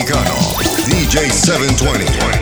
dominicano, DJ 720.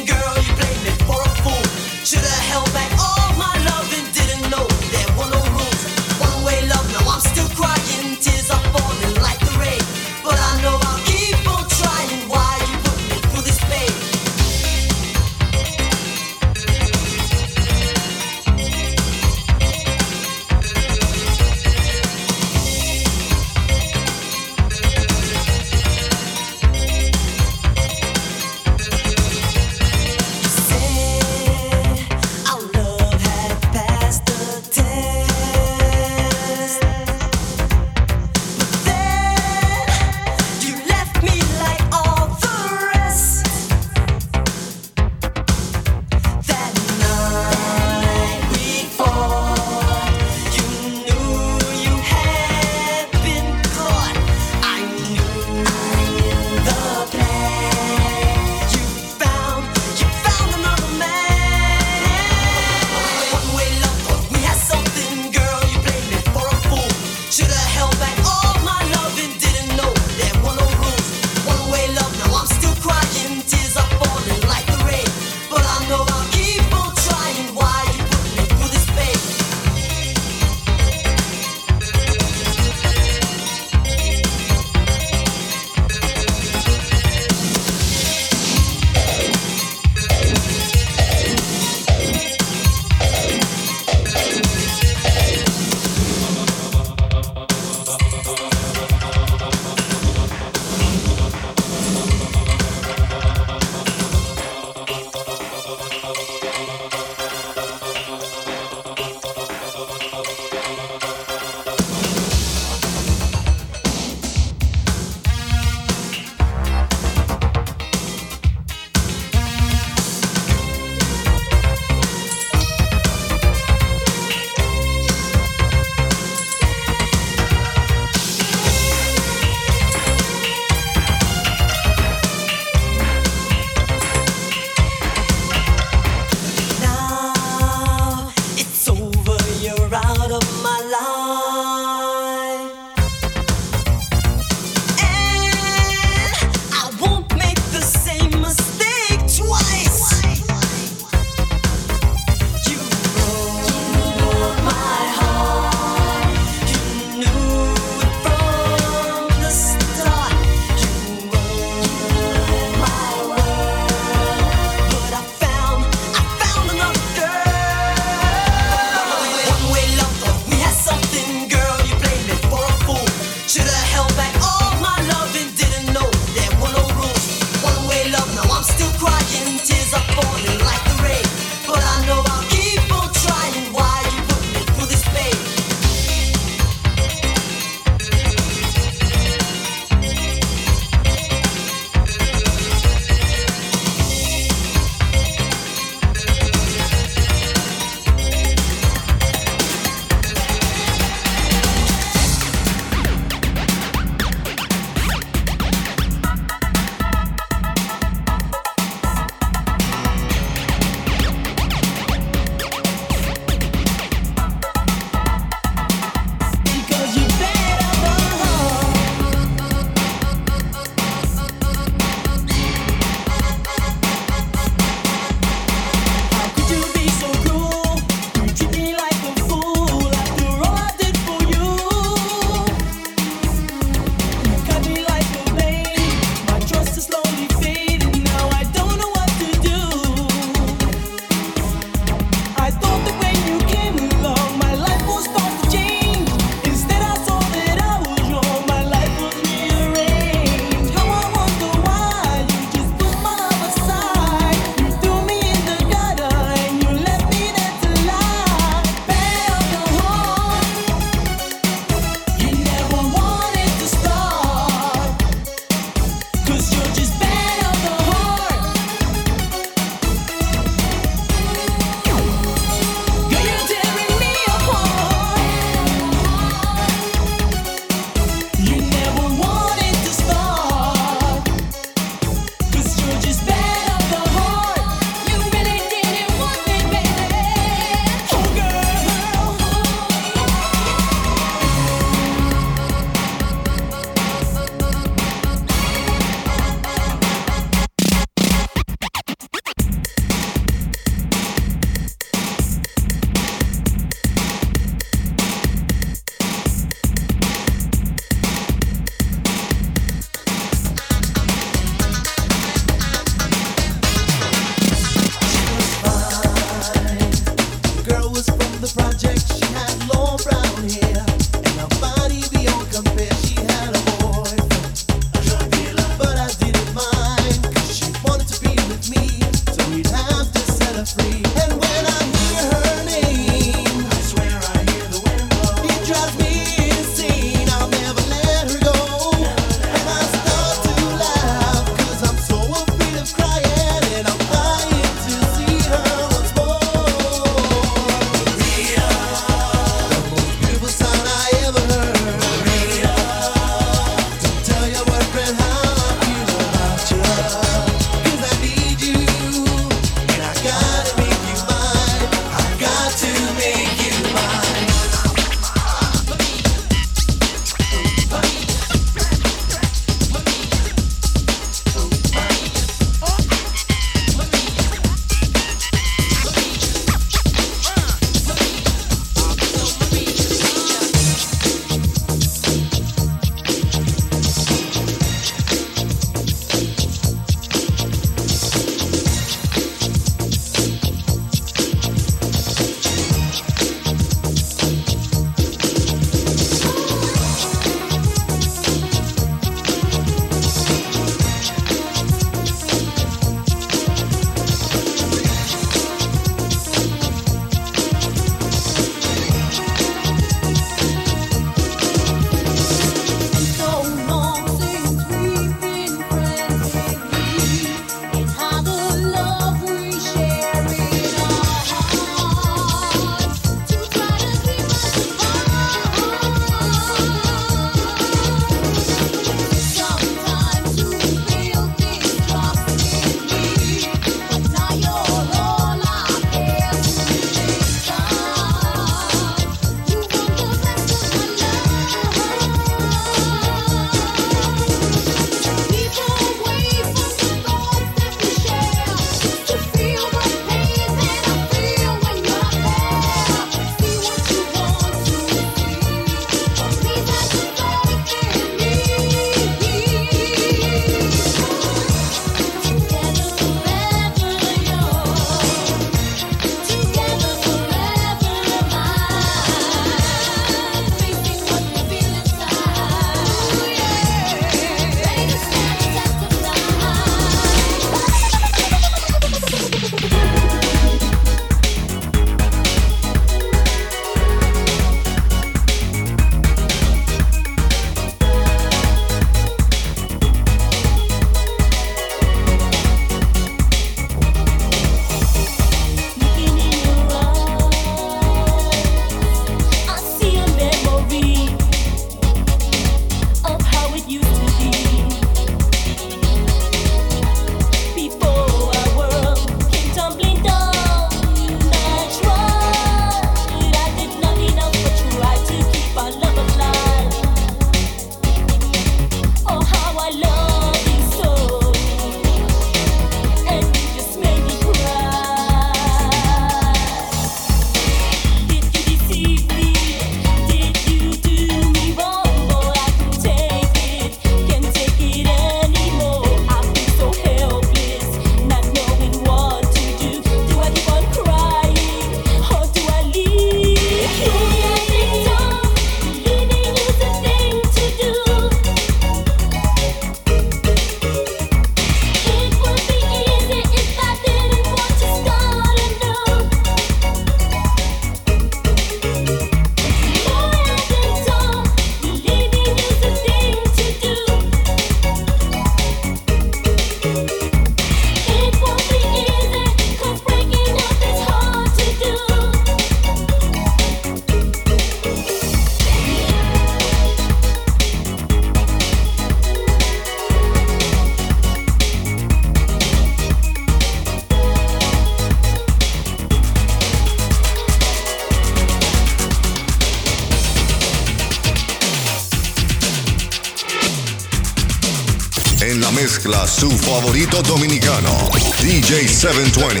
720.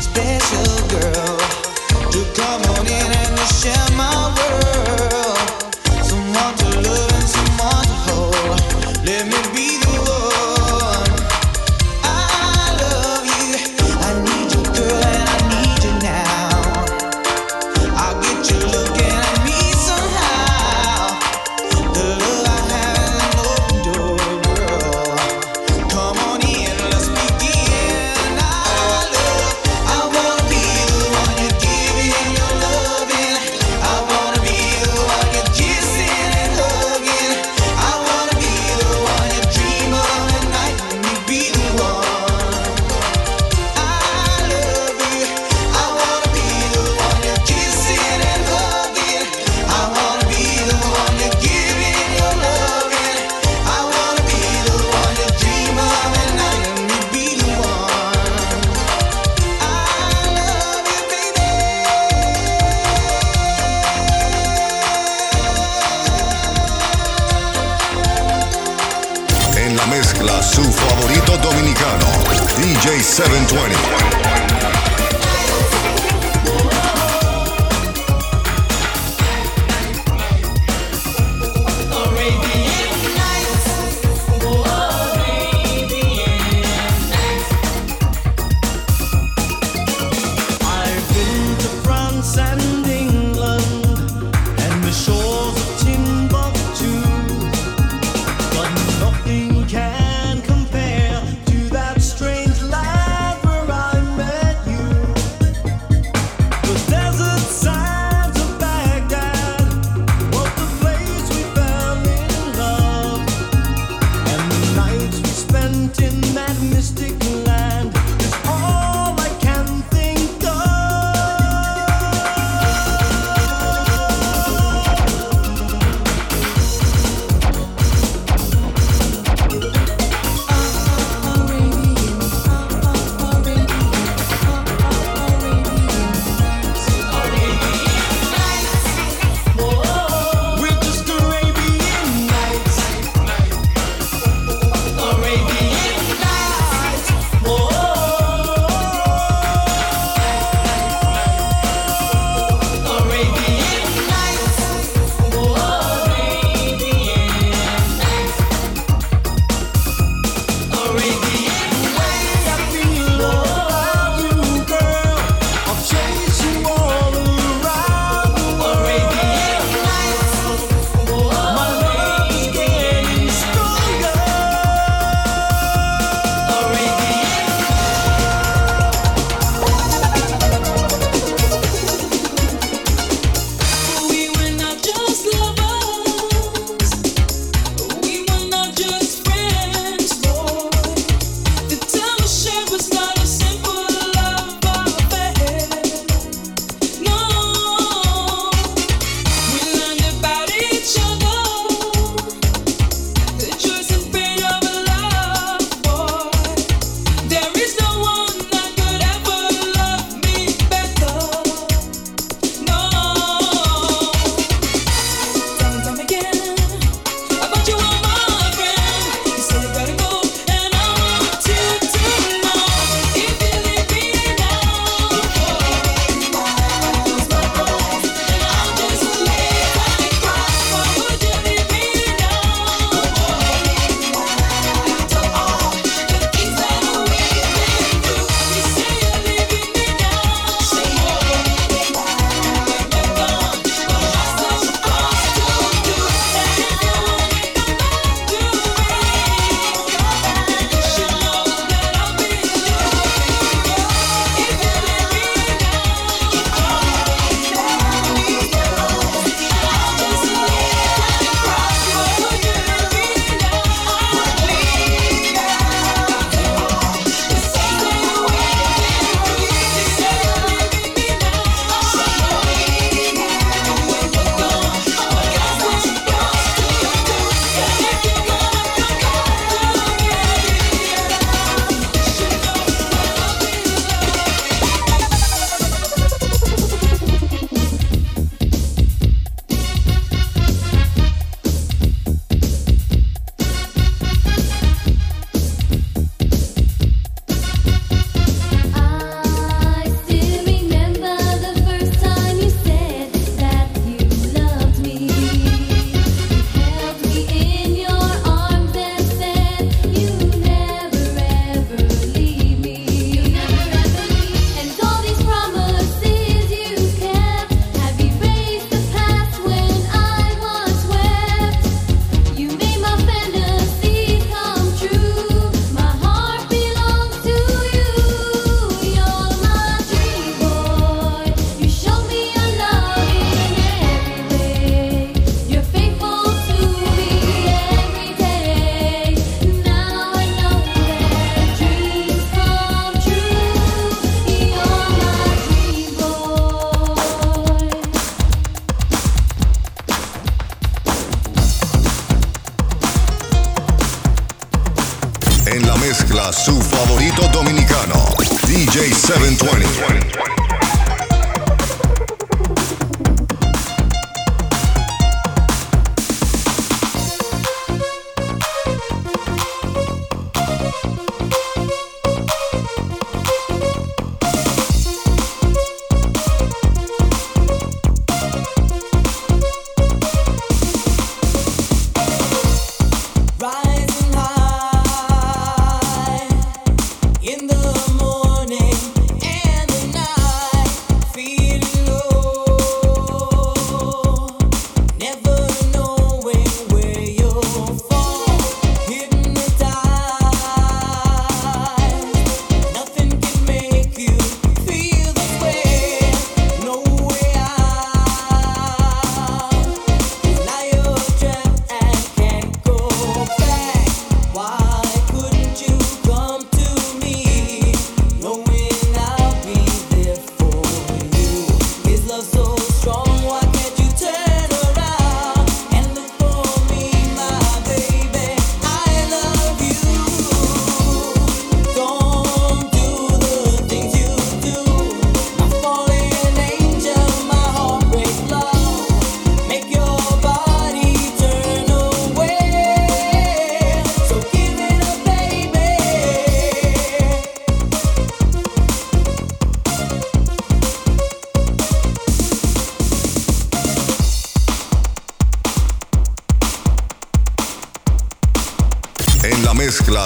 Special girl to come on in and share my world.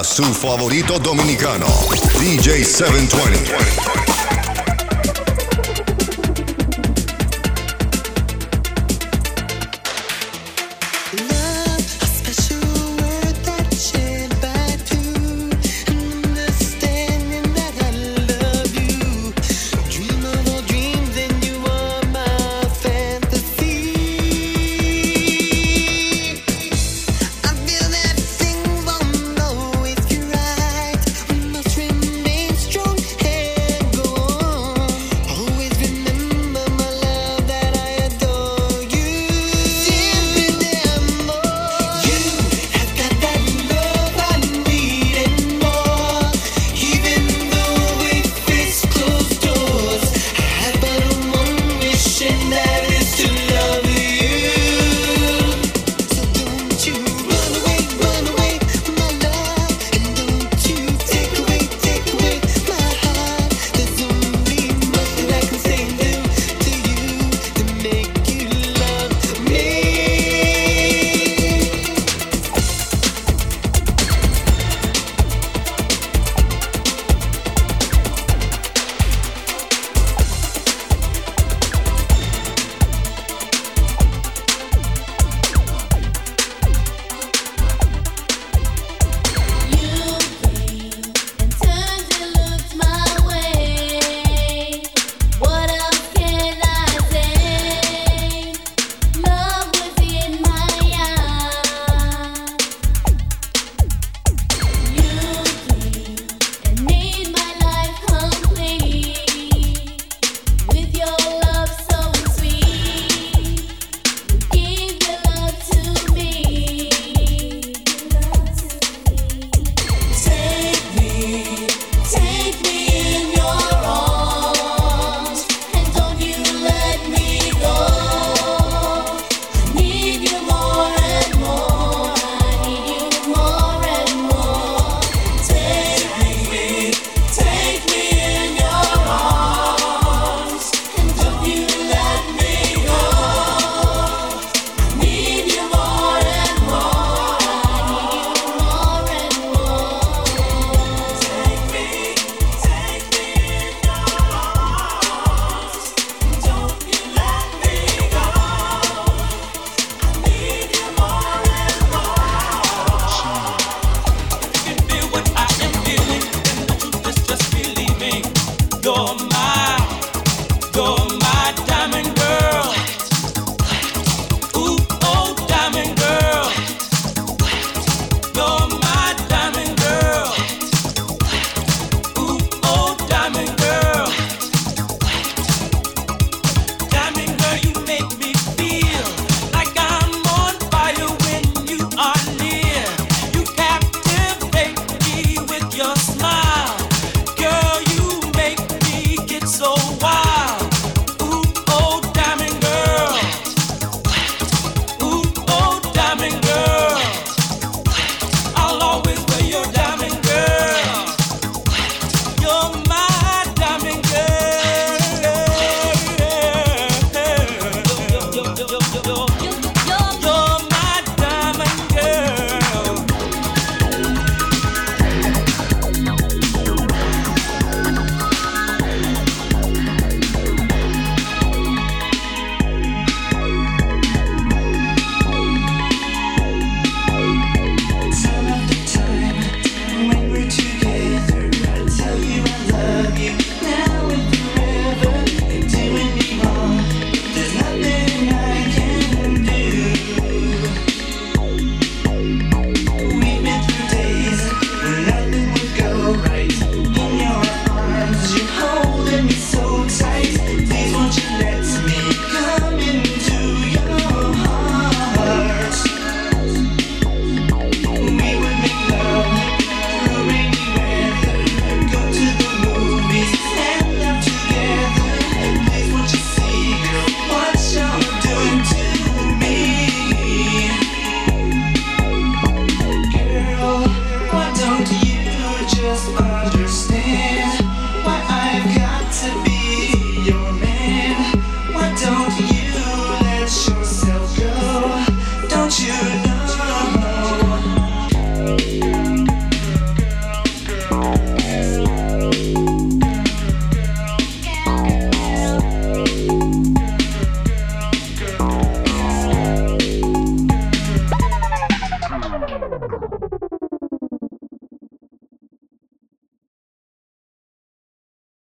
Su favorito dominicano, DJ 720.